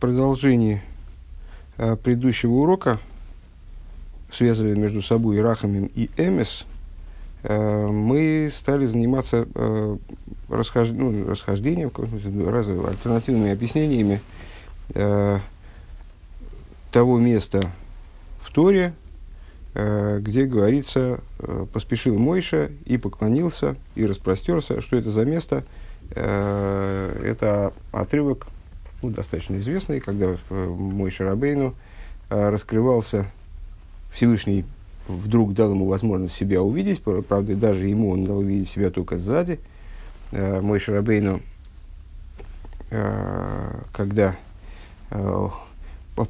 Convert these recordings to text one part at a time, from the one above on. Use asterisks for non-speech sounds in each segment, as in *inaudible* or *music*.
продолжении э, предыдущего урока, связывая между собой Рахамим и Эмес, э, мы стали заниматься э, расхож... ну, расхождением, раз, альтернативными объяснениями э, того места в Торе, э, где говорится, э, поспешил Мойша и поклонился, и распростерся. Что это за место? Э, это отрывок ну, достаточно известный, когда э, мой Шарабейну э, раскрывался Всевышний вдруг дал ему возможность себя увидеть, правда, даже ему он дал увидеть себя только сзади. Э, мой Шарабейну, когда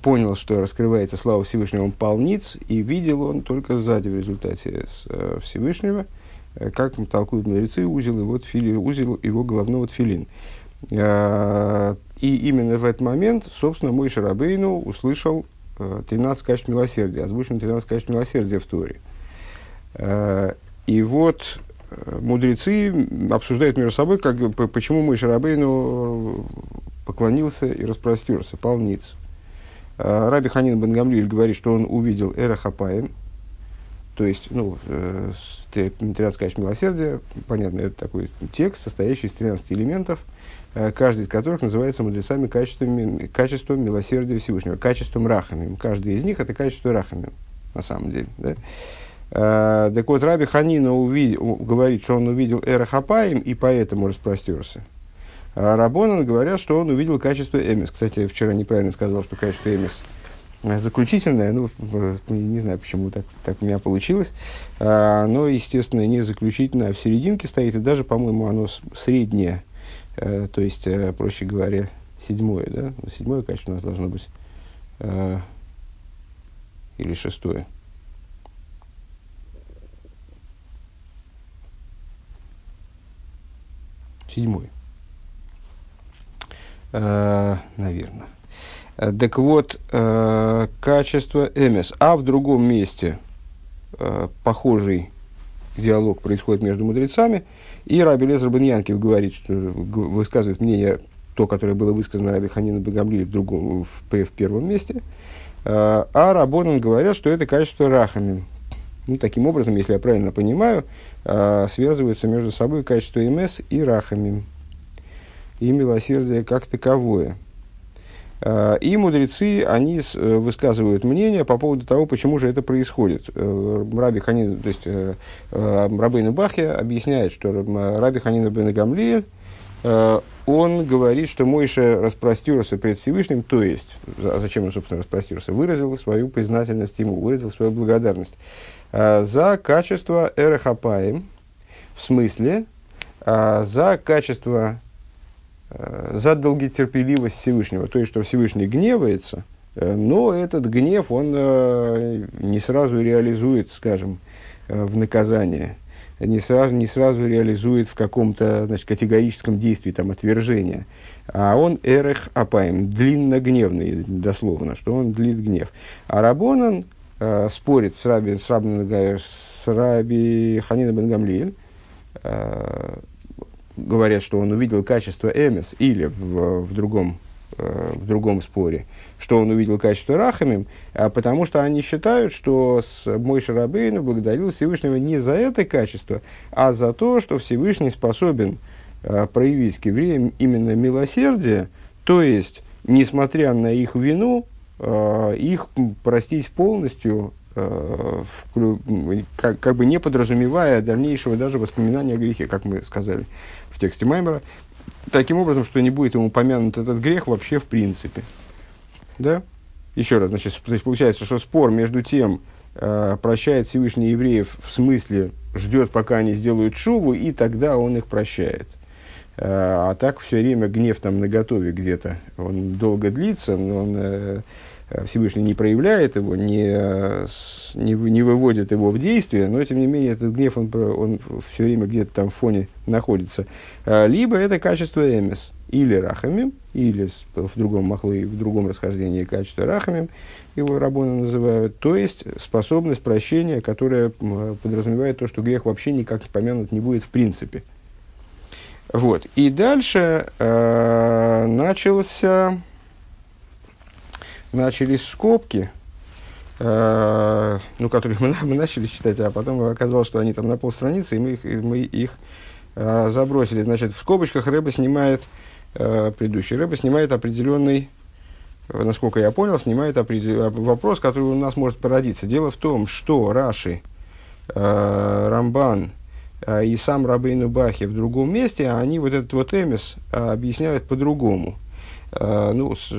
понял, что раскрывается слава Всевышнего, он пал ниц, и видел он только сзади в результате Всевышнего, как толкуют мудрецы, узел, его, узел его головного тфилин. И именно в этот момент, собственно, мой Шарабейну услышал 13 э, качеств милосердия, озвучено 13 качеств милосердия в Торе. Э, и вот э, мудрецы обсуждают между собой, как, почему мой Шарабейну поклонился и распростерся, пал ниц. Раби Ханин Бен Гамлюэль говорит, что он увидел Эра Хапаем, то есть, ну, 13 качеств милосердия, понятно, это такой текст, состоящий из 13 элементов – каждый из которых называется мудрецами качеством, качеством милосердия Всевышнего, качеством рахами. Каждый из них это качество рахами, на самом деле. Да? А, так вот, Раби Ханина увидел, говорит, что он увидел Эра Хапаим и поэтому распростерся. А Рабонан говорят, что он увидел качество Эмис. Кстати, вчера неправильно сказал, что качество Эмис заключительное, ну, не знаю, почему так, так у меня получилось, а, но, естественно, не заключительное, а в серединке стоит, и даже, по-моему, оно среднее, Э, то есть, э, проще говоря, седьмое, да? Седьмое качество у нас должно быть. Э, или шестое. Седьмой. Э, наверное. Э, так вот, э, качество МС. А в другом месте э, похожий диалог происходит между мудрецами – и Раби Лезер Баньянкив говорит, что высказывает мнение, то, которое было высказано Раби Ханина Багамли в, другом, в, в первом месте. А, а Рабонан говорят, что это качество рахами. Ну, таким образом, если я правильно понимаю, а, связываются между собой качество МС и рахами. И милосердие как таковое. А, и мудрецы, они э, высказывают мнение по поводу того, почему же это происходит. Э, Раби Ханин, то есть э, Рабейн Бахе объясняет, что Раби Ханин Бен Гамлиэль, он говорит, что Мойша распростерся пред Всевышним, то есть, а зачем он, собственно, распростерся? Выразил свою признательность ему, выразил свою благодарность за качество Эрехапаем, в смысле, за качество Э, за долготерпеливость Всевышнего, то есть, что Всевышний гневается, э, но этот гнев, он э, не сразу реализует, скажем, в наказание, не сразу, не сразу реализует в каком-то значит, категорическом действии, там, отвержения, а он эрех апаем, длинногневный, дословно, что он длит гнев. А Рабонан э, спорит с Раби, с Раби, с Раби Ханина Бен Гамлиэль, говорят, что он увидел качество Эмес, или в, в, другом, э, в другом споре, что он увидел качество Рахамим, а потому что они считают, что мой Шарабейну благодарил Всевышнего не за это качество, а за то, что Всевышний способен э, проявить к евреям именно милосердие, то есть, несмотря на их вину, э, их простить полностью как, как бы не подразумевая дальнейшего даже воспоминания о грехе, как мы сказали тексте Маймера, таким образом, что не будет ему упомянут этот грех вообще в принципе. Да? Еще раз, значит, то есть получается, что спор между тем, э, прощает Всевышний евреев в смысле ждет, пока они сделают шубу, и тогда он их прощает. Э, а так все время гнев там наготове где-то, он долго длится, но он э, Э, Всевышний не проявляет его, не, не, не выводит его в действие, но тем не менее этот гнев, он, он все время где-то там в фоне находится. Э, либо это качество эмес, или рахамим, или в другом махле, в другом расхождении качество рахамим, его рабоны называют, то есть способность прощения, которая подразумевает то, что грех вообще никак помянут не будет в принципе. Вот. И дальше э, начался начались скобки, э, ну, которые мы, мы начали читать, а потом оказалось, что они там на полстраницы, и мы их, и мы их э, забросили. Значит, в скобочках Рэба снимает, э, предыдущий Рэба снимает определенный, э, насколько я понял, снимает определ... вопрос, который у нас может породиться. Дело в том, что Раши, э, Рамбан э, и сам Рабейну Бахи в другом месте, они вот этот вот эмис э, объясняют по-другому. Э, ну, с,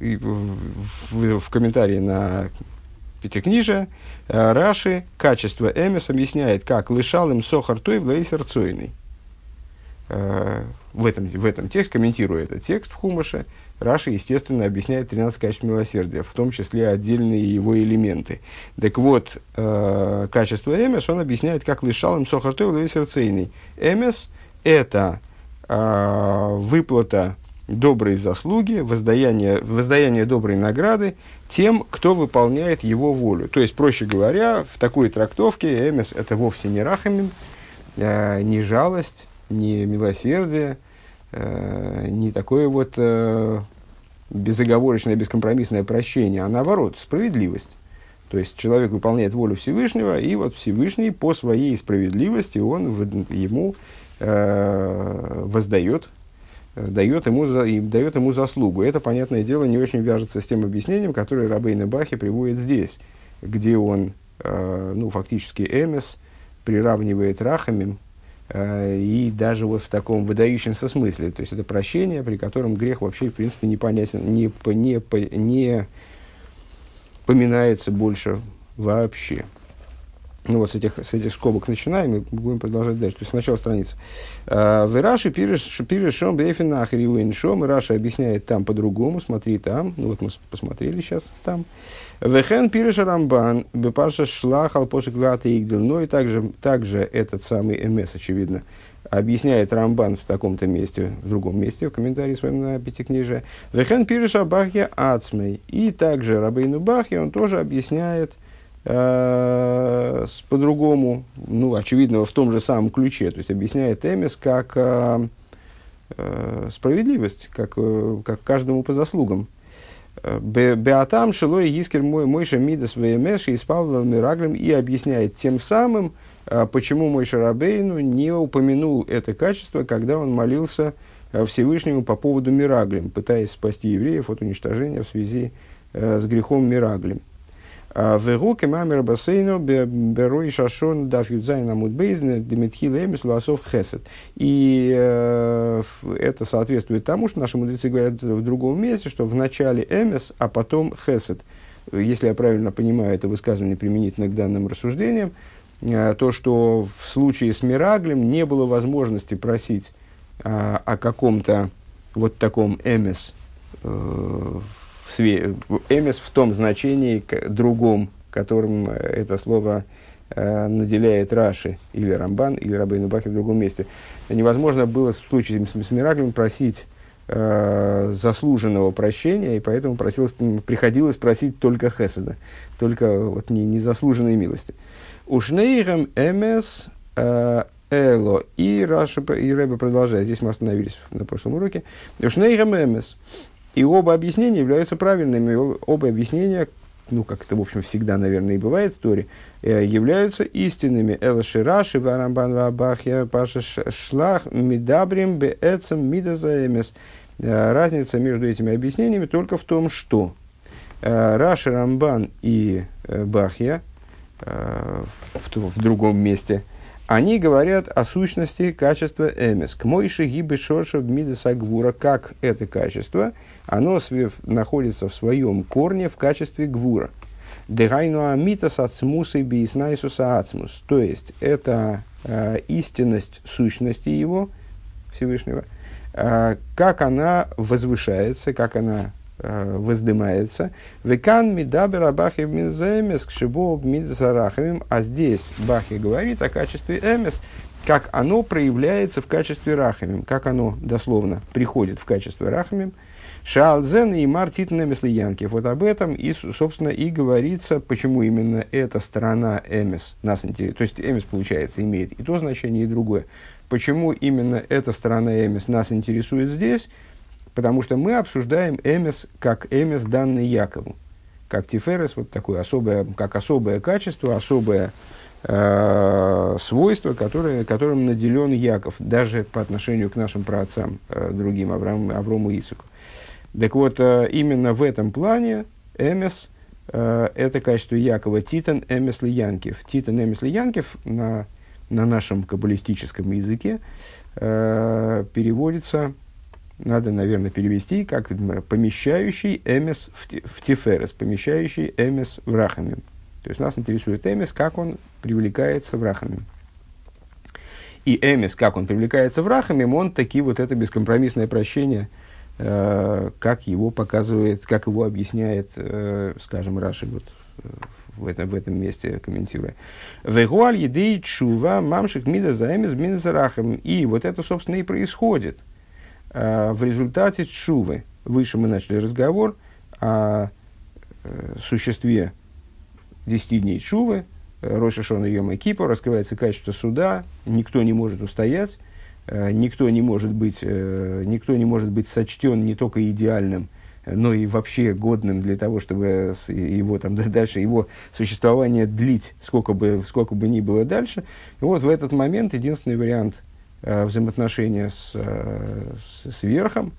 и в, в, комментарии на Пятикнижие, э, Раши качество эмис объясняет, как лышал им сохар той в лейсер цойный. Э, в этом, в этом тексте, комментируя этот текст в Хумаше, Раши, естественно, объясняет 13 качеств милосердия, в том числе отдельные его элементы. Так вот, э, качество эмес он объясняет, как лишал им сохартой в сердцейный. Эмес – это э, выплата доброй заслуги, воздаяние, воздаяние доброй награды тем, кто выполняет его волю. То есть, проще говоря, в такой трактовке эмес – это вовсе не рахамим, э, не жалость, не милосердие, э, не такое вот э, безоговорочное, бескомпромиссное прощение, а наоборот, справедливость. То есть человек выполняет волю Всевышнего, и вот Всевышний по своей справедливости он ему э, воздает дает ему, за, и дает ему заслугу. Это, понятное дело, не очень вяжется с тем объяснением, которое Рабейн Бахи приводит здесь, где он, э, ну, фактически Эмес приравнивает Рахамим, э, и даже вот в таком выдающемся смысле. То есть это прощение, при котором грех вообще, в принципе, непонятен, не, не, не, не поминается больше вообще. Ну вот с этих, с этих скобок начинаем и будем продолжать дальше. То есть сначала страница. А, в Раши перешом бефин ахри шом. И Раша объясняет там по-другому. Смотри там. Ну вот мы посмотрели сейчас там. Вехен пириш рамбан бепарша шлах алпошек вата игдел. Ну и также, также этот самый МС, очевидно, объясняет Рамбан в таком-то месте, в другом месте, в комментарии своем на Пятикнижие. Вехен пириша бахья ацмей. И также Рабейну Бахья он тоже объясняет – э, по-другому, ну, очевидно, в том же самом ключе. То есть объясняет Эмис как э, э, справедливость, как, э, как каждому по заслугам. Беатам шилой искер мой мойша мидас вмш и спал мираглем и объясняет тем самым, э, почему мой Шарабейну не упомянул это качество, когда он молился э, Всевышнему по поводу Мираглем, пытаясь спасти евреев от уничтожения в связи э, с грехом Мираглем. В руке мамер бассейну берой шашон даф юдзайн амуд бейзн демитхил эмис ласов хесед. И э, это соответствует тому, что наши мудрецы говорят в другом месте, что в начале эмис, а потом хесед. Если я правильно понимаю это высказывание применительно к данным рассуждениям, э, то, что в случае с Мираглем не было возможности просить э, о каком-то вот таком эмис э, эмис в том значении другом, которым э, это слово э, наделяет Раши или Рамбан, или Рабейну Бахи в другом месте. Невозможно было в случае с, с Мираклем просить э, заслуженного прощения, и поэтому просилось, приходилось просить только Хеседа, только вот, не, незаслуженной милости. Ушнейрам эмес э, эло. И Раша и Рэбе продолжает. Здесь мы остановились на прошлом уроке. Ушнейрам эмес. И оба объяснения являются правильными. Оба объяснения, ну, как это, в общем, всегда, наверное, и бывает в Торе, э, являются истинными. Эл Шираши, Варамбан Вабахья, Паша Шлах, Мидабрим, Беэцем, Мидазаэмес. Э, разница между этими объяснениями только в том, что э, Раши, Рамбан и Бахья в, в другом месте – они говорят о сущности качества эмес. К мойши гибы шорша в мидесагвура, как это качество, оно находится в своем корне в качестве гвура. Дегайну амитас ацмус и бииснайсуса ацмус. То есть, это э, истинность сущности его, Всевышнего, э, как она возвышается, как она воздымается. Векан мидабер абахи минземес к шибо мидзараховим. А здесь Бахи говорит о качестве эмес, как оно проявляется в качестве рахамим, как оно дословно приходит в качестве рахамим. Шаалдзен и Мартитна Меслиянки. Вот об этом и, собственно, и говорится, почему именно эта сторона эмес нас интересует. То есть эмес, получается, имеет и то значение, и другое. Почему именно эта сторона эмес нас интересует здесь – потому что мы обсуждаем эмес как эмес, данный Якову. Как тиферес, вот такое особое, как особое качество, особое э, свойство, которое, которым наделен Яков, даже по отношению к нашим праотцам, э, другим, Авраам, Аврому и Исуку. Так вот, э, именно в этом плане эмес э, – это качество Якова Титан эмес Лиянкев. Титан эмес Лиянкев на, на нашем каббалистическом языке э, переводится надо, наверное, перевести как помещающий эмес в, тиферес, помещающий эмес в рахамим. То есть нас интересует эмес, как он привлекается в рахамим. И эмес, как он привлекается в рахамим, он таки вот это бескомпромиссное прощение, э, как его показывает, как его объясняет, э, скажем, Раши вот, э, в, этом, в этом месте комментируя. Вегуаль едей чува мамшик мида за эмес мида за рахамим. И вот это, собственно, и происходит – в результате чувы, выше мы начали разговор о э, существе 10 дней чувы, э, Роша Шона Йома Кипа, раскрывается качество суда, никто не может устоять, никто не может быть, никто не может быть сочтен не только идеальным, но и вообще годным для того, чтобы его там *laughs* дальше, его существование длить, сколько бы, сколько бы ни было дальше. И вот в этот момент единственный вариант – Э, взаимоотношения с, э, с, с верхом,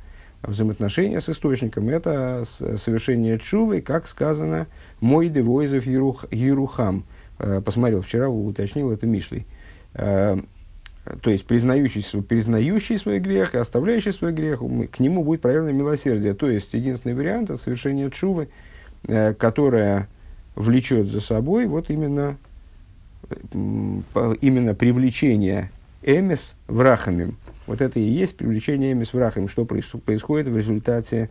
взаимоотношения с источником, это совершение чувы, как сказано, мой девойзов ерух, ерухам. Э, посмотрел вчера, уточнил это Мишлей. То есть, признающий, признающий свой грех и оставляющий свой грех, к нему будет проявлено милосердие. То есть, единственный вариант – это совершение чувы, которая влечет за собой вот именно, именно привлечение эмис врахамим. Вот это и есть привлечение эмис врахамим, что происходит в результате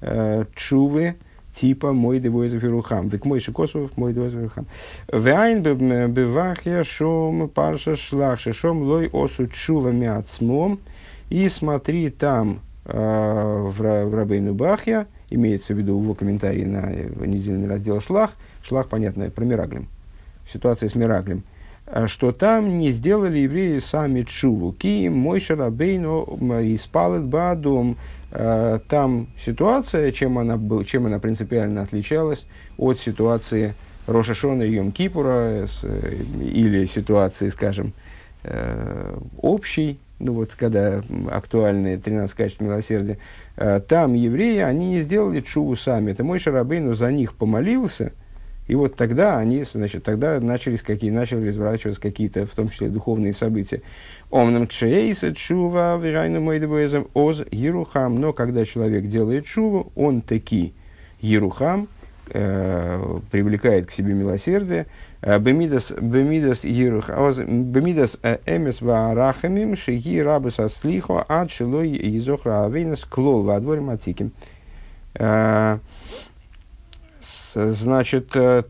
э, чувы типа мой девой зафирухам. Век мой шикосов, мой девой зафирухам. Вайн бевахя шом парша шлах, шом лой осу чува мяцмом. И смотри там э, в, в Рабейну Бахья, имеется в виду его комментарий на недельный раздел Шлах, Шлах, понятно, про Мираглем, ситуация с Мираглем – Э, что там не сделали евреи сами чуву. Ки мой шарабейну испалит бадум. Э, там ситуация, чем она, был, чем она принципиально отличалась от ситуации Рошашона и Йом Кипура, э, или ситуации, скажем, общей, ну вот когда актуальные 13 качеств милосердия, там евреи, они не сделали чуву сами. Это мой Шарабейну за них помолился – и вот тогда они, значит, тогда начались какие, начали разворачиваться какие-то, в том числе, духовные события. Омнам кшейса чува вирайну мойдебоезам оз ерухам. Но когда человек делает чуву, он таки ерухам, э, привлекает к себе милосердие. Э, бемидас э, эмес ваарахамим шиги рабус аслихо ад шилой езохра авейнас клол вадворим матиким. Значит, э,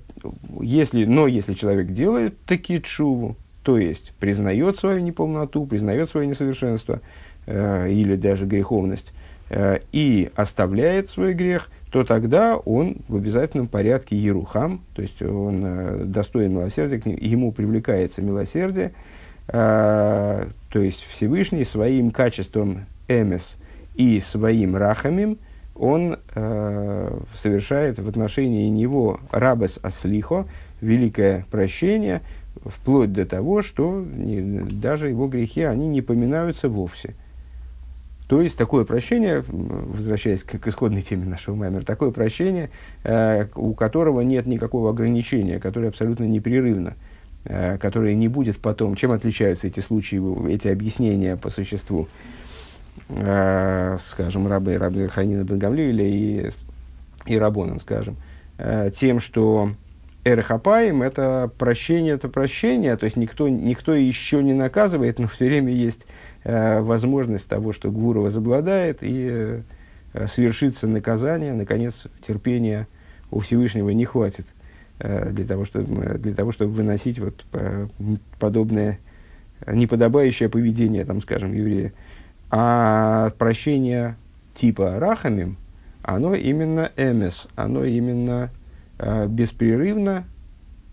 если, но если человек делает такие чуву, то есть признает свою неполноту, признает свое несовершенство э, или даже греховность, э, и оставляет свой грех, то тогда он в обязательном порядке ерухам, то есть он э, достоин милосердия, к ему привлекается милосердие, э, то есть Всевышний своим качеством эмес и своим рахамим – он э, совершает в отношении него рабес аслихо, великое прощение, вплоть до того, что не, даже его грехи, они не поминаются вовсе. То есть такое прощение, возвращаясь к, к исходной теме нашего маймера, такое прощение, э, у которого нет никакого ограничения, которое абсолютно непрерывно, э, которое не будет потом. Чем отличаются эти случаи, эти объяснения по существу? Скажем, рабы, рабы Ханина Бенгамлиля и, и Рабоном, скажем, э, тем, что Эрхапаем – это прощение, это прощение, то есть никто, никто еще не наказывает, но все время есть э, возможность того, что Гвура возобладает и э, свершится наказание, наконец, терпения у Всевышнего не хватит э, для, того, чтобы, для того, чтобы выносить вот, по, подобное неподобающее поведение, там, скажем, еврея. А прощение типа рахамим, оно именно эмес, оно именно э, беспрерывно,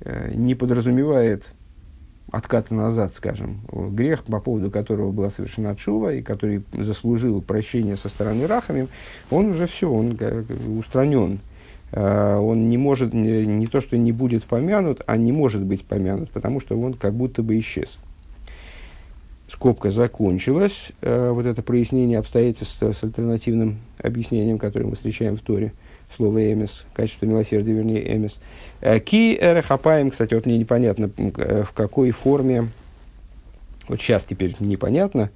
э, не подразумевает отката назад, скажем, грех, по поводу которого была совершена чува, и который заслужил прощение со стороны Рахами, он уже все, он устранен. А, он не может, не, не то, что не будет помянут, а не может быть помянут, потому что он как будто бы исчез. Скобка закончилась. А, вот это прояснение обстоятельств с альтернативным объяснением, которое мы встречаем в Торе. Слово «эмес», качество милосердия, вернее, «эмес». А, ки эрехапаем, кстати, вот мне непонятно, в какой форме, вот сейчас теперь непонятно,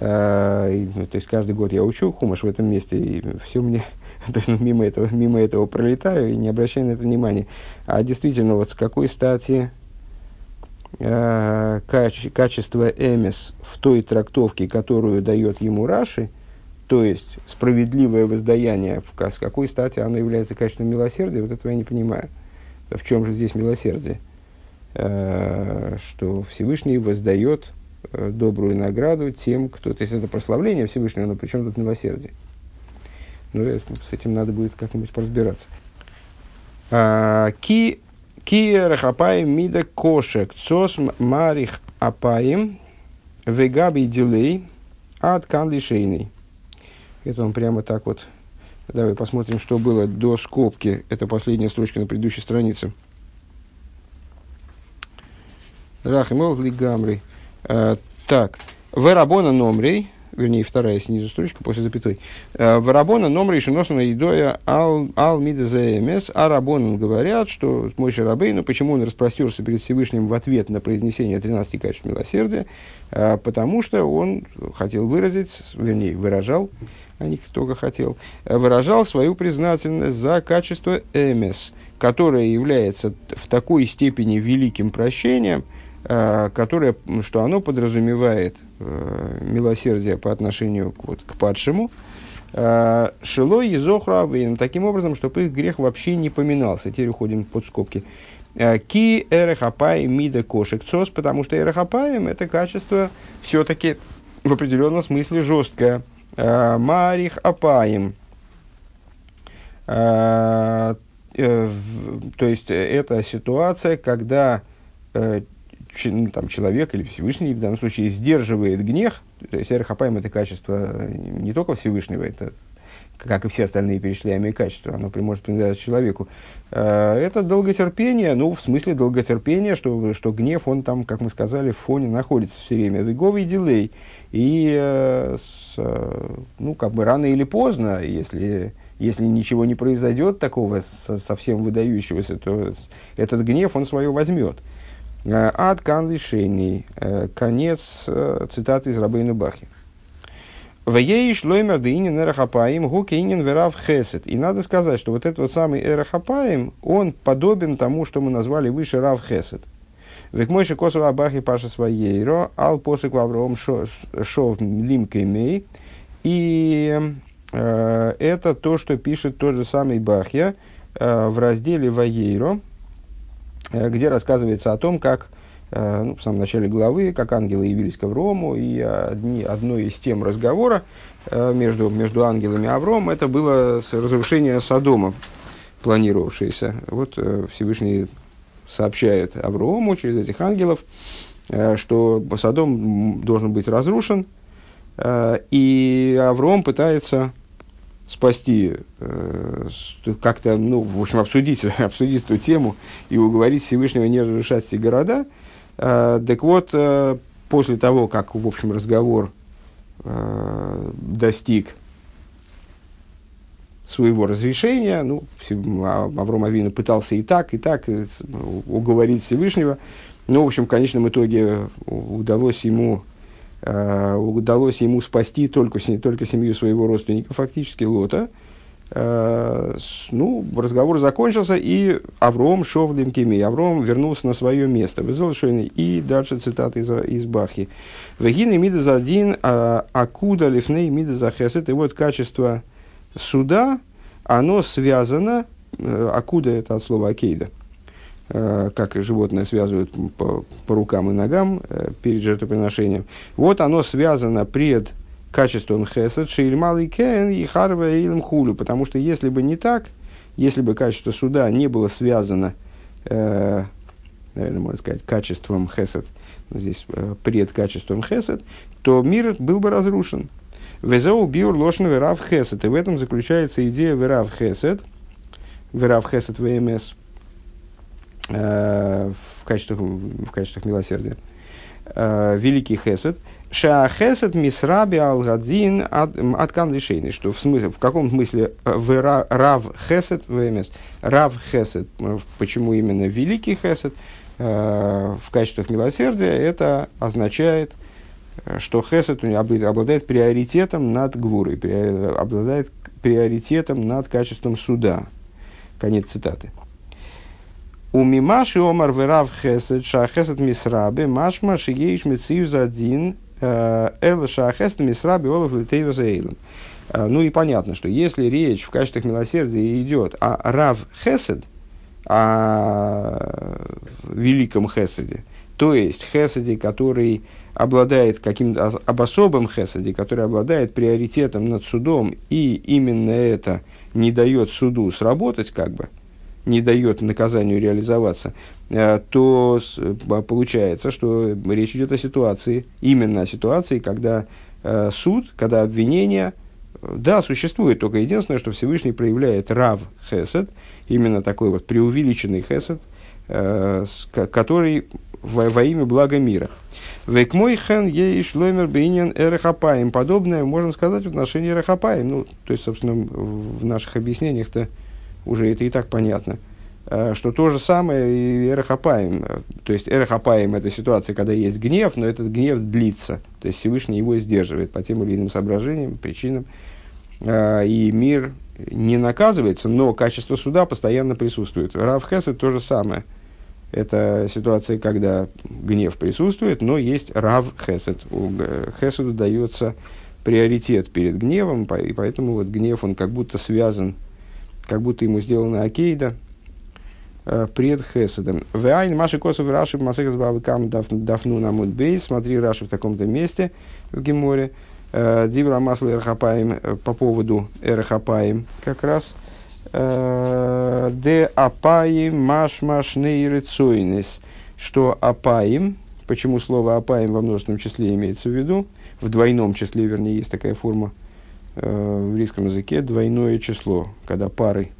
ну, то есть каждый год я учу хумаш в этом месте, и все мне *laughs* то есть, ну, мимо, этого, мимо этого пролетаю и не обращаю на это внимания. А действительно, вот с какой стати э, каче, качество эмис в той трактовке, которую дает ему Раши, то есть справедливое воздаяние, в, с какой стати оно является качеством милосердия, вот этого я не понимаю. В чем же здесь милосердие? Э, что Всевышний воздает э, добрую награду тем, кто... То есть это прославление Всевышнего, но при чем тут милосердие? Ну, с этим надо будет как-нибудь поразбираться. А, ки ки рахапаем мида кошек цос марих апаем вегаби дилей от канлишейный. Это он прямо так вот. Давай посмотрим, что было до скобки. Это последняя строчка на предыдущей странице. Рахимов лигамри. А, так. Верабона номрей вернее, вторая снизу строчка после запятой. Э, Варабона номер решеноса на едоя ал, ал мидезаэмес, а Рабонан говорят, что мой Рабейну, почему он распростерся перед Всевышним в ответ на произнесение 13 качеств милосердия, э, потому что он хотел выразить, вернее, выражал, а не только хотел, э, выражал свою признательность за качество эмес, которое является в такой степени великим прощением, которое, что оно подразумевает э, милосердия по отношению к, вот, к падшему, э, Шило и Зохравин, таким образом, чтобы их грех вообще не поминался. Теперь уходим под скобки. Э, ки эрехапай мида кошек цос, потому что эрехапаем это качество все-таки в определенном смысле жесткое. Э, марих апаем. То есть это ситуация, когда ну, там, человек или Всевышний в данном случае сдерживает гнев, то есть эрхапаем это качество не только Всевышнего, это как и все остальные перечисляемые качества, оно может принадлежать человеку. А, это долготерпение, ну, в смысле долготерпения, что, что гнев, он там, как мы сказали, в фоне находится все время. Веговый дилей. И, э, э, ну, как бы рано или поздно, если, если ничего не произойдет такого совсем выдающегося, то этот гнев, он свое возьмет. Э, Ад кан лишений. Э, конец э, цитаты из Рабейна Бахи. Вееш лоймер деинин эрахапаим гукинин верав хесет. И надо сказать, что вот этот вот самый эрахапаим, он подобен тому, что мы назвали выше рав хесет. Век мой косова абахи паша своейро, ал посык вавром шов лимкой мей. И э, это то, что пишет тот же самый Бахья э, в разделе Ваейро, где рассказывается о том, как э, ну, в самом начале главы, как ангелы явились к Аврому, и одни, одной из тем разговора э, между, между ангелами и Авром, это было разрушение Содома, планировавшееся. Вот Всевышний сообщает Аврому через этих ангелов, что Содом должен быть разрушен, и Авром пытается спасти, э, как-то, ну, в общем, обсудить, *laughs* обсудить эту тему и уговорить Всевышнего не разрушать эти города. Э, так вот, э, после того, как, в общем, разговор э, достиг своего разрешения, ну, а, Авром Авину пытался и так, и так уговорить Всевышнего, но, в общем, в конечном итоге удалось ему э, удалось ему спасти только, только семью своего родственника, фактически Лота. Э, ну, разговор закончился, и Авром шов Лимкими. Авром вернулся на свое место. И дальше цитата из, из Бахи. Вегин и мида один, а, акуда лифней мида захесет. И вот качество суда, оно связано, э, акуда это от слова акейда, Э, как животное связывают по, по рукам и ногам э, перед жертвоприношением. Вот оно связано пред качеством хесед, шейльмал кен, и харва и хулю. Потому что если бы не так, если бы качество суда не было связано э, наверное, можно сказать, качеством хесед, но здесь э, пред качеством хесед, то мир был бы разрушен. Везеу биур лошен верав хесед. И в этом заключается идея верав хесед, верав хесед ВМС, э, в, качествах, в качествах милосердия. Э, великий хесед. Шахесед мисраби алгадин от камдишейны. Что в смысле, в каком смысле э, рав хесед ВМС? Рав хесед. Почему именно великий хесед? в качествах милосердия это означает, что хесед обладает приоритетом над гвурой, обладает приоритетом над качеством суда. Конец цитаты. У мимаши омар верав хесед, ша хесед мисрабе, машма шиеиш мециюз один, э, эл ша хесед мисрабе олов литейва заэйлем. Э, ну и понятно, что если речь в качествах милосердия идет о рав хесед, о великом хеседе, то есть хеседе, который обладает каким-то об особом хесаде, который обладает приоритетом над судом, и именно это не дает суду сработать, как бы, не дает наказанию реализоваться, э, то получается, что речь идет о ситуации, именно о ситуации, когда э, суд, когда обвинение, да, существует, только единственное, что Всевышний проявляет рав хесед, именно такой вот преувеличенный хесед, э, который во, во имя блага мира. Век хен ей шлоймер бейнин эрехапаем. Подобное можем сказать в отношении эрехапаем. Ну, то есть, собственно, в наших объяснениях-то уже это и так понятно. А, что то же самое и эрехапаем. То есть, эрехапаем – это ситуация, когда есть гнев, но этот гнев длится. То есть, Всевышний его сдерживает по тем или иным соображениям, причинам. А, и мир не наказывается, но качество суда постоянно присутствует. Рав Хесед то же самое – это ситуация, когда гнев присутствует, но есть рав хесед. У хеседу дается приоритет перед гневом, и поэтому вот гнев, он как будто связан, как будто ему сделана акейда э, пред хеседом. Вайн Маши Косов Раши Масехас Бабыкам Дафну Намуд Бейс. Смотри Раши в таком-то месте в Геморе. Э, Дивра Масла Эрхапаем э, по поводу Эрхапаем как раз – де апаим машмаш нейрецойнес, что апаим, почему слово апаим во множественном числе имеется в виду, в двойном числе, вернее, есть такая форма в русском языке, двойное число, когда пары,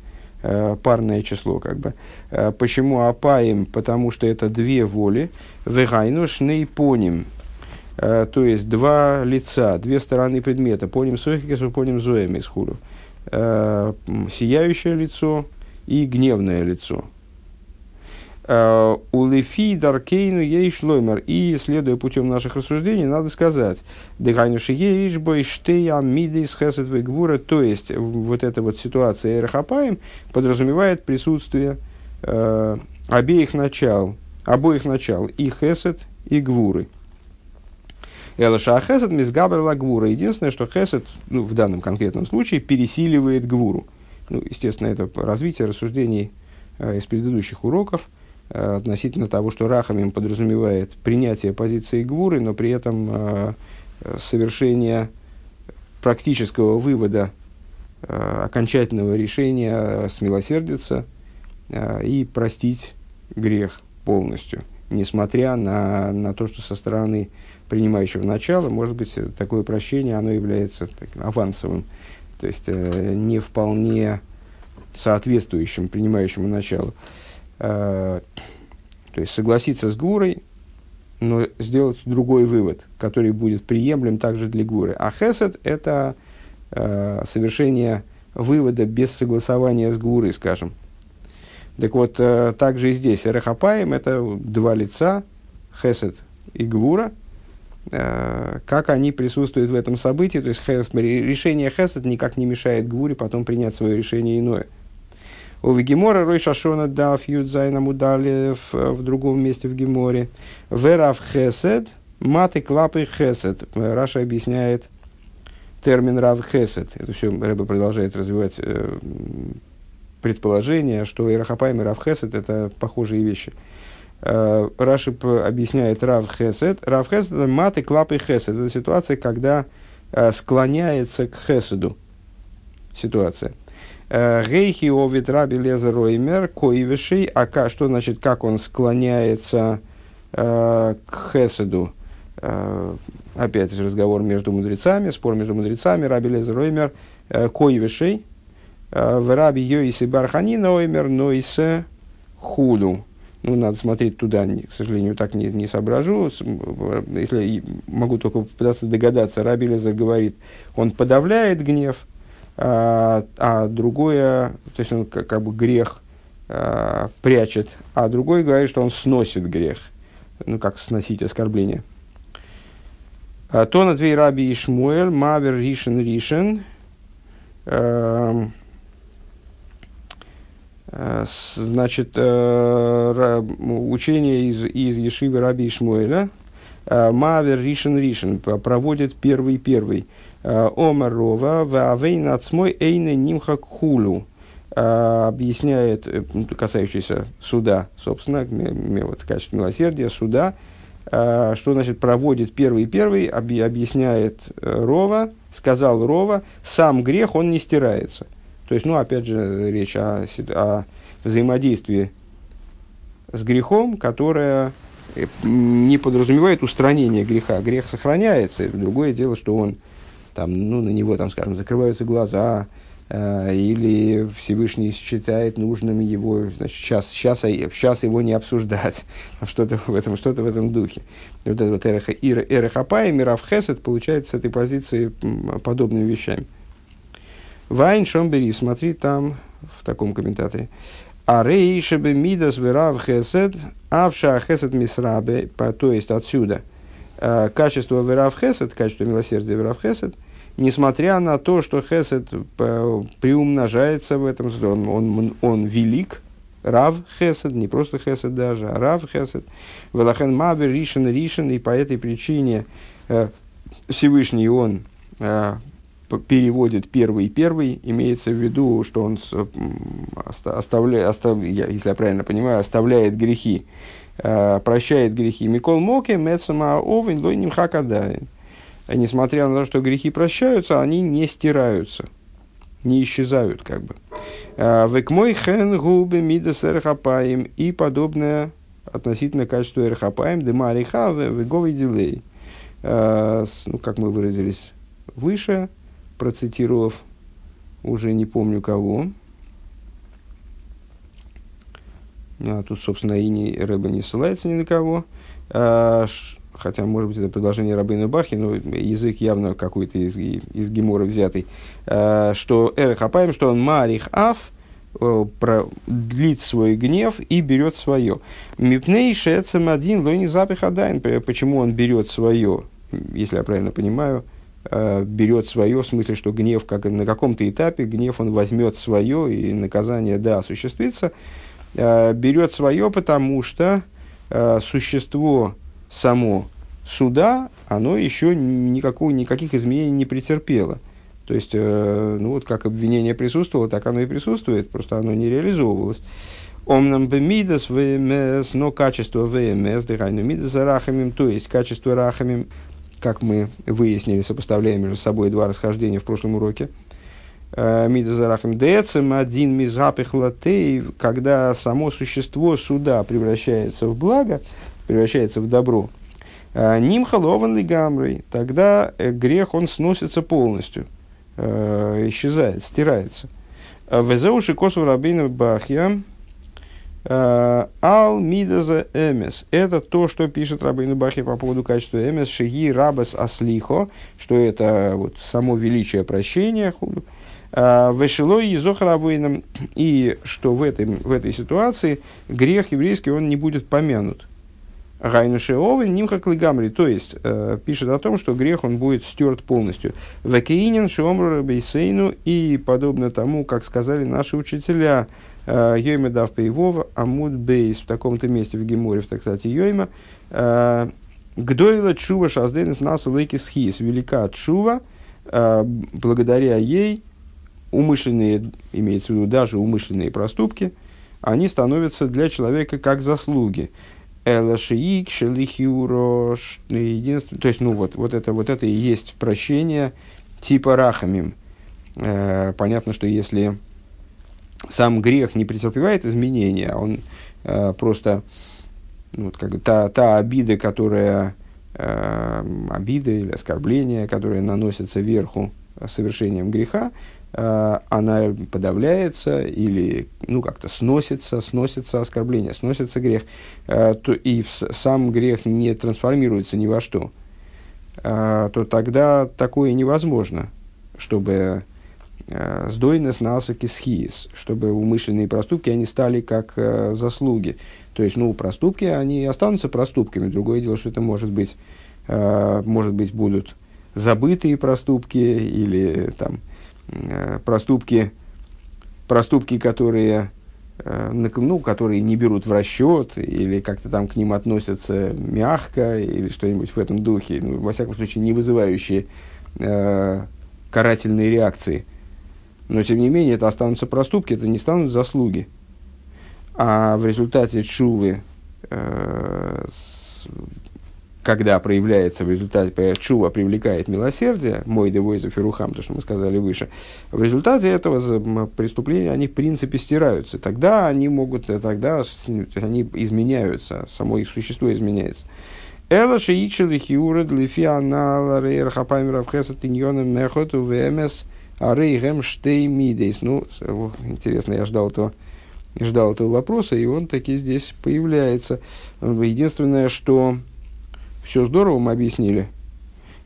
э, парное число, как бы. Э, почему апаим? Потому что это две воли, вегайну шнейпоним, э, то есть два лица, две стороны предмета, поним сохикесу, поним зоэм из хуру э, сияющее лицо и гневное лицо. Э, у Лефи Даркейну ей лоймер. И, следуя путем наших рассуждений, надо сказать, Дыхайнуши ейш бой штея мидейс хесет вегвура, то есть вот эта вот ситуация Эрхапаем подразумевает присутствие э, обеих начал, обоих начал, и хесет, и гвуры. Элаша Хесед Мизгабрила Гвура. Единственное, что Хесед ну, в данном конкретном случае пересиливает Гвуру. Ну, естественно, это развитие рассуждений э, из предыдущих уроков относительно того, что Рахамим подразумевает принятие позиции Гвуры, но при этом э, совершение практического вывода э, окончательного решения смилосердиться э, и простить грех полностью, несмотря на, на то, что со стороны принимающего начала, может быть, такое прощение, оно является таким авансовым, то есть э, не вполне соответствующим принимающему началу. Э, то есть согласиться с Гурой, но сделать другой вывод, который будет приемлем также для Гуры. А Хесед – это э, совершение вывода без согласования с Гурой, скажем. Так вот, э, также и здесь Рахапаем – это два лица, Хесед и Гвура – как они присутствуют в этом событии. То есть хес, решение Хесед никак не мешает Гвуре потом принять свое решение иное. У Вегемора Рой Шашона Даф Юдзайна Мудали в, в другом месте в Геморе. Верав Хесед, маты клапы Хесед. Раша объясняет термин Рав Хесед. Это все Рэба продолжает развивать э, предположение, что Ирахапайм и Рав Хесед это похожие вещи. Э, Раши объясняет Рав Хесед. Рав Хесед – это маты, клапы Хесед. Это ситуация, когда э, склоняется к Хеседу. Ситуация. Гейхи овит раби лезер роймер коивешей, а что значит, как он склоняется к хеседу, опять же разговор между мудрецами, спор между мудрецами, раби лезер роймер коивешей, в раби йоисе барханина оймер нойсе худу. Ну, надо смотреть туда, к сожалению, так не, не соображу. Если могу только попытаться догадаться, Раби Лезер говорит, он подавляет гнев, а, а другое, то есть он как, как бы грех а, прячет, а другой говорит, что он сносит грех. Ну, как сносить оскорбление. А, то на две Раби Ишмуэль, Мавер Ришен Ришен, эм, Э, значит, учение из, из Ешивы Раби Ишмуэля, Мавер Ришен Ришен проводит первый первый. Омар Рова, Ваавей нацмой эйне нимха кхулю. Объясняет, касающийся суда, собственно, вот, качество милосердия, суда, что значит проводит первый первый, объясняет Рова, сказал Рова, сам грех, он не стирается – то есть, ну, опять же, речь о, о взаимодействии с грехом, которое э, не подразумевает устранение греха. Грех сохраняется. Другое дело, что он там, ну, на него, там, скажем, закрываются глаза, э, или Всевышний считает нужным его, значит, сейчас, сейчас, сейчас его не обсуждать, *laughs* что-то в этом, что-то в этом духе. вот это вот эрехапай, мирав хесед получается с этой позиции подобными вещами. Вайн Шомбери, смотри там в таком комментаторе. А рейшебе мидас верав хесед, авша хесед мисрабе, то есть отсюда э, качество верав хесед, качество милосердия верав хесед, несмотря на то, что хесед э, приумножается в этом, он, он, он велик, Рав Хесед, не просто Хесед даже, а Рав Хесед. Велахен Мавер Ришен Ришен, и по этой причине э, Всевышний он э, переводит первый первый, имеется в виду, что он оставляет, остав, если я правильно понимаю, оставляет грехи, э, прощает грехи. Микол Моке, Мецама Овен, Лойним Хакадайн. Несмотря на то, что грехи прощаются, они не стираются, не исчезают как бы. Э, Векмой хен губы мидас эрхапаем и подобное относительно качества эрхапаем, демариха веговый дилей. Э, ну, как мы выразились выше, процитировав уже не помню кого. А тут, собственно, и не, Рэба не ссылается ни на кого. А, хотя, может быть, это предложение Рабейна Бахи, но язык явно какой-то из, из Гемора взятый. А, что Эрх Апаем, что он Марих Аф, э, длит свой гнев и берет свое. Мипней шецем один лойни запих Почему он берет свое, если я правильно понимаю, э, берет свое, в смысле, что гнев, как на каком-то этапе, гнев он возьмет свое, и наказание, да, осуществится, э, берет свое, потому что э, существо само суда, оно еще никакого, никаких изменений не претерпело. То есть, э, ну вот как обвинение присутствовало, так оно и присутствует, просто оно не реализовывалось. Омнам бемидас ВМС, но качество ВМС, дыхайну мидас рахамим, то есть качество рахамим, как мы выяснили, сопоставляя между собой два расхождения в прошлом уроке. Э, Мидазарахам децем один мизапих латей, когда само существо суда превращается в благо, превращается в добро. Э, Ним халован гамрой, тогда э, грех он сносится полностью, исчезает, стирается. Везеуши косу рабейну бахья, Э, Ал мидаза эмес. Это то, что пишет Рабейну Бахи по поводу качества эмес. Шиги рабас аслихо, что это вот само величие прощения. Э, Вешелой езох рабейном. И что в этой, в этой ситуации грех еврейский, он не будет помянут. Гайнуше овен нимха клигамри, то есть э, пишет о том, что грех он будет стерт полностью. Векеинин шиомру бейсейну и подобно тому, как сказали наши учителя, Э, Йойма дав пейвова, амуд бейс в таком-то месте в Геморе, в трактате Йойма. Э, Гдойла чува шазденес насу лейки схис. Велика чува, э, благодаря ей умышленные, имеется в виду даже умышленные проступки, они становятся для человека как заслуги. Элашиик, шелихиуро, единственное, то есть, ну вот, вот это, вот это и есть прощение типа рахамим. понятно, что если сам грех не претерпевает изменения, он э, просто ну, вот, как, та, та обида, которая э, обида или оскорбление, которое наносится верху совершением греха, э, она подавляется или ну, как-то сносится, сносится оскорбление, сносится грех, э, то, и сам грех не трансформируется ни во что, э, то тогда такое невозможно, чтобы э, сдойнес насаки схиес, чтобы умышленные проступки, они стали как э, заслуги. То есть, ну, проступки, они останутся проступками. Другое дело, что это может быть, э, может быть, будут забытые проступки или там э, проступки, проступки, которые, э, ну, которые не берут в расчет или как-то там к ним относятся мягко или что-нибудь в этом духе, ну, во всяком случае, не вызывающие э, карательные реакции. Но, тем не менее, это останутся проступки, это не станут заслуги. А в результате чувы э, когда проявляется в результате, чува привлекает милосердие, мой девойзов и рухам, то, что мы сказали выше, в результате этого преступления, они в принципе стираются. Тогда они могут, э, тогда они изменяются, само их существо изменяется. Эла шеичели хиуред лифи анала рейр хапайм равхеса тиньоном мехоту вмс арейгем штей мидейс. Ну, интересно, я ждал этого, ждал этого вопроса, и он таки здесь появляется. Единственное, что все здорово мы объяснили.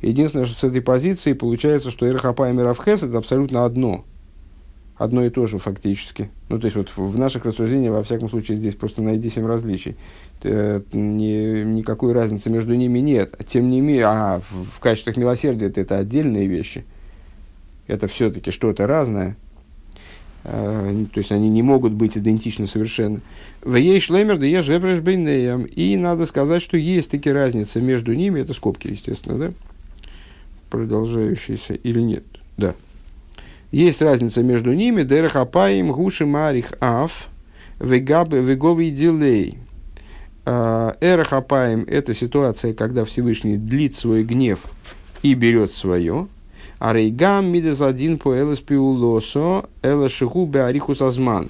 Единственное, что с этой позиции получается, что Эрхапа и Миравхес это абсолютно одно. Одно и то же фактически. Ну, то есть, вот в наших рассуждениях, во всяком случае, здесь просто найди семь различий. Э, ни, никакой разницы между ними нет. Тем не менее, а в, в качествах милосердия это, это отдельные вещи. Это все-таки что-то разное. Э, то есть они не могут быть идентичны совершенно. В ей шлемер да ешь бейнеям. И надо сказать, что есть таки разница между ними, это скобки, естественно, да? Продолжающиеся или нет? Да. Есть разница между ними, дерахапаим гуши марих аф, веговый дилей. Э, Эрахапаим – это ситуация, когда Всевышний длит свой гнев и берет свое – а рейгам мидес по элэспиулосо элэшиху беарихус азман.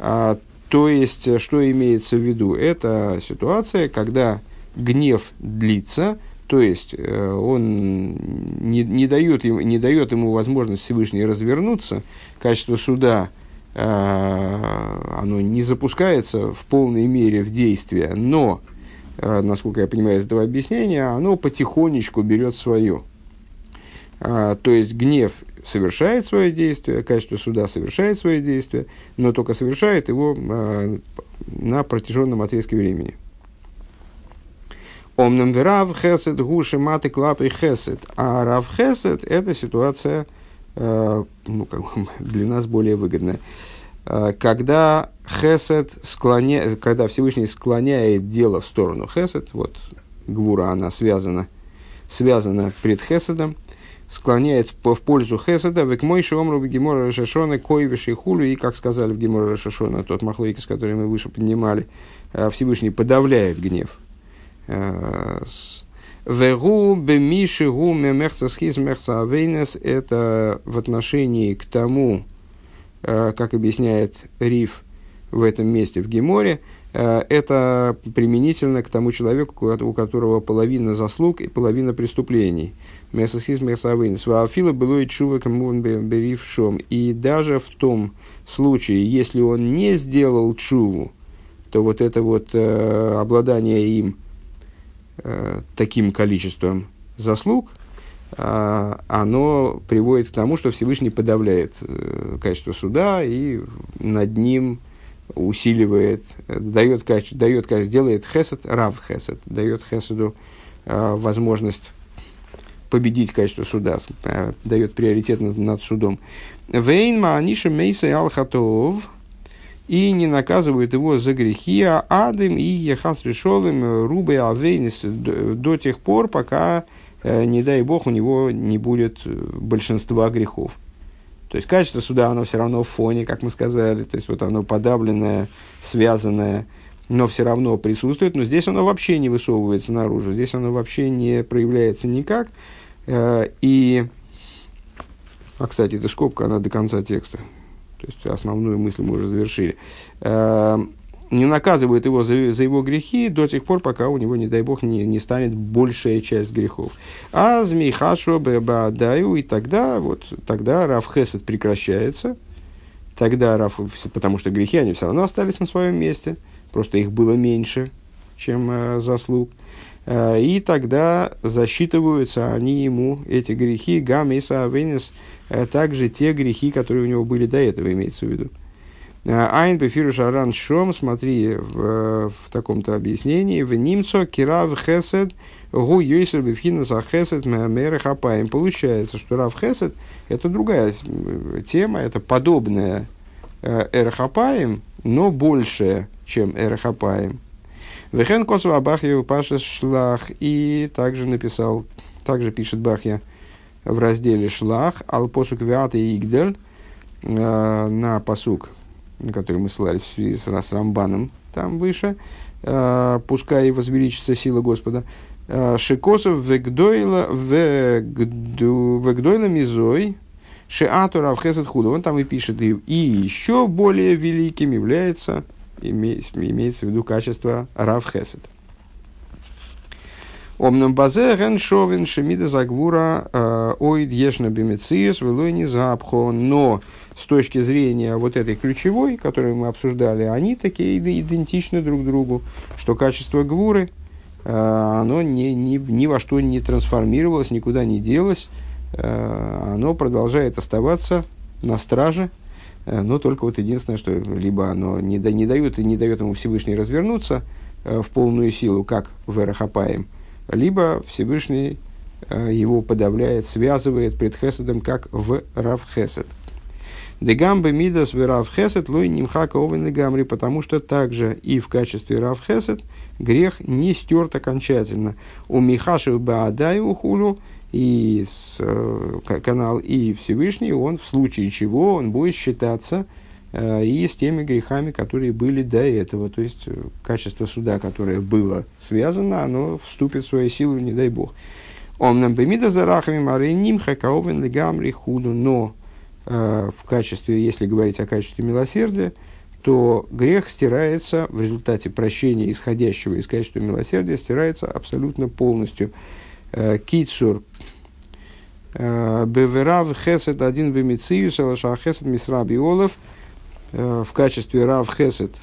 А, то есть, что имеется в виду? Это ситуация, когда гнев длится, то есть э, он не, не, дает, ему, не дает ему возможность Всевышний развернуться, качество суда э, оно не запускается в полной мере в действие, но, э, насколько я понимаю из этого объяснения, оно потихонечку берет свое. А, то есть гнев совершает свое действие, качество суда совершает свое действие, но только совершает его а, на протяженном отрезке времени. Омнам верав хесед гуши маты клапы хесед. А рав хесед – это ситуация, э, ну, как, *laughs* для нас более выгодная. Э, когда хесед склоняет, когда Всевышний склоняет дело в сторону хесед, вот гвура, она связана, связана пред хеседом, склоняет в пользу Хеседа, век мой шомру в Гемора Рашашона, койвиш и хулю, и, как сказали в Гемора Рашашона, тот махлойкис, который мы выше поднимали, э, Всевышний подавляет гнев. Э, Вегу бемиши гу мемехца схиз мехца авейнес – это в отношении к тому, э, как объясняет Риф в этом месте в Геморе, это применительно к тому человеку, у которого половина заслуг и половина преступлений – Месасхис Месавин, Сваафила было и чува. И даже в том случае, если он не сделал чуву, то вот это вот э, обладание им э, таким количеством заслуг, э, оно приводит к тому, что Всевышний подавляет э, качество суда и над ним усиливает, дает, дает делает хесед, рав хесед, дает хеседу э, возможность победить качество суда, э, дает приоритет над, над судом. Вейнма аниша мейса алхатов и не наказывают его за грехи, а адым и ехас решолым э, рубой авейнис до тех пор, пока, э, не дай бог, у него не будет большинства грехов. То есть качество суда, оно все равно в фоне, как мы сказали, то есть вот оно подавленное, связанное, но все равно присутствует, но здесь оно вообще не высовывается наружу, здесь оно вообще не проявляется никак, и, а, кстати, эта скобка, она до конца текста. то есть основную мысль мы уже завершили, э, не наказывают его за, за его грехи до тех пор, пока у него, не дай бог, не, не станет большая часть грехов. А змейхашо бадаю, и тогда, вот, тогда Раф Хесед прекращается, тогда Раф, потому что грехи, они все равно остались на своем месте, просто их было меньше, чем э, заслуг. Э, и тогда засчитываются они ему, эти грехи, гам и савенис, э, также те грехи, которые у него были до этого, имеется в виду. Э, Айн бефиру шаран шом, смотри в, в таком-то объяснении, в нимцо кирав хесед гу юйсер бифхина за хесед хапаем. Получается, что рав хесед это другая тема, это подобная эрхапаем, но большая, чем эрхапаем. Вехен косова Бахья Паша Шлах. И также написал, также пишет Бахья в разделе Шлах, Алпосук Виата и Игдель, на посук на который мы ссылались в связи с, с Рамбаном там выше, э, пускай возвеличится сила Господа, э, Шикосов вегдойла вегдойла мизой, Шеатура Авхесет Худа. Он там и пишет, и, и еще более великим является, имеется в виду качество Рав Хесед. Омном базе ген шовен шемида загвура э, ойд ешна бимециус велой не запхо. Но с точки зрения вот этой ключевой, которую мы обсуждали, они такие идентичны друг другу, что качество гвуры, э, оно ни, ни, ни во что не трансформировалось, никуда не делось, э, оно продолжает оставаться на страже, но только вот единственное, что либо оно не, да, не, дает, не дает ему Всевышний развернуться в полную силу, как в Эрахапаем, либо Всевышний его подавляет, связывает пред Хеседом, как в Рав Хесед. Дегамбе мидас верав хесед лой нимхака овен гамри, потому что также и в качестве рав хесед грех не стерт окончательно. У Михашев Баадай ухулю и с, э, канал и Всевышний, он в случае чего он будет считаться э, и с теми грехами, которые были до этого. То есть э, качество суда, которое было связано, оно вступит в свою силу, не дай бог. Он нам бемида зарахами мариним хакаовен легамри худу, но Э, в качестве, если говорить о качестве милосердия, то грех стирается в результате прощения, исходящего из качества милосердия, стирается абсолютно полностью. Э, кицур. Э, Беверав хесед один бемицию, салаша хесед мисра биолов. В качестве рав хесед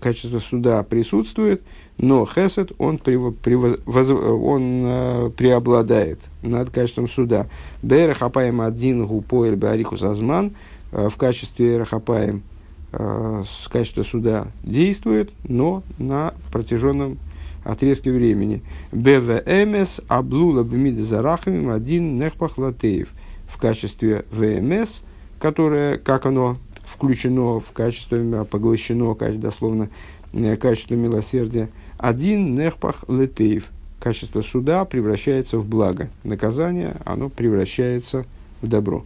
качество суда присутствует – но хесед, он, прев, прев, воз, он э, преобладает над качеством суда. Берахапаем один гупоэль беарихус азман э, в качестве рахапаем э, с качества суда действует, но на протяженном отрезке времени. БВМС облула бмиды зарахами один нехпах латеев в качестве ВМС, которое, как оно включено в качестве, поглощено, дословно, качество милосердия, один нехпах летеев. Качество суда превращается в благо. Наказание, оно превращается в добро.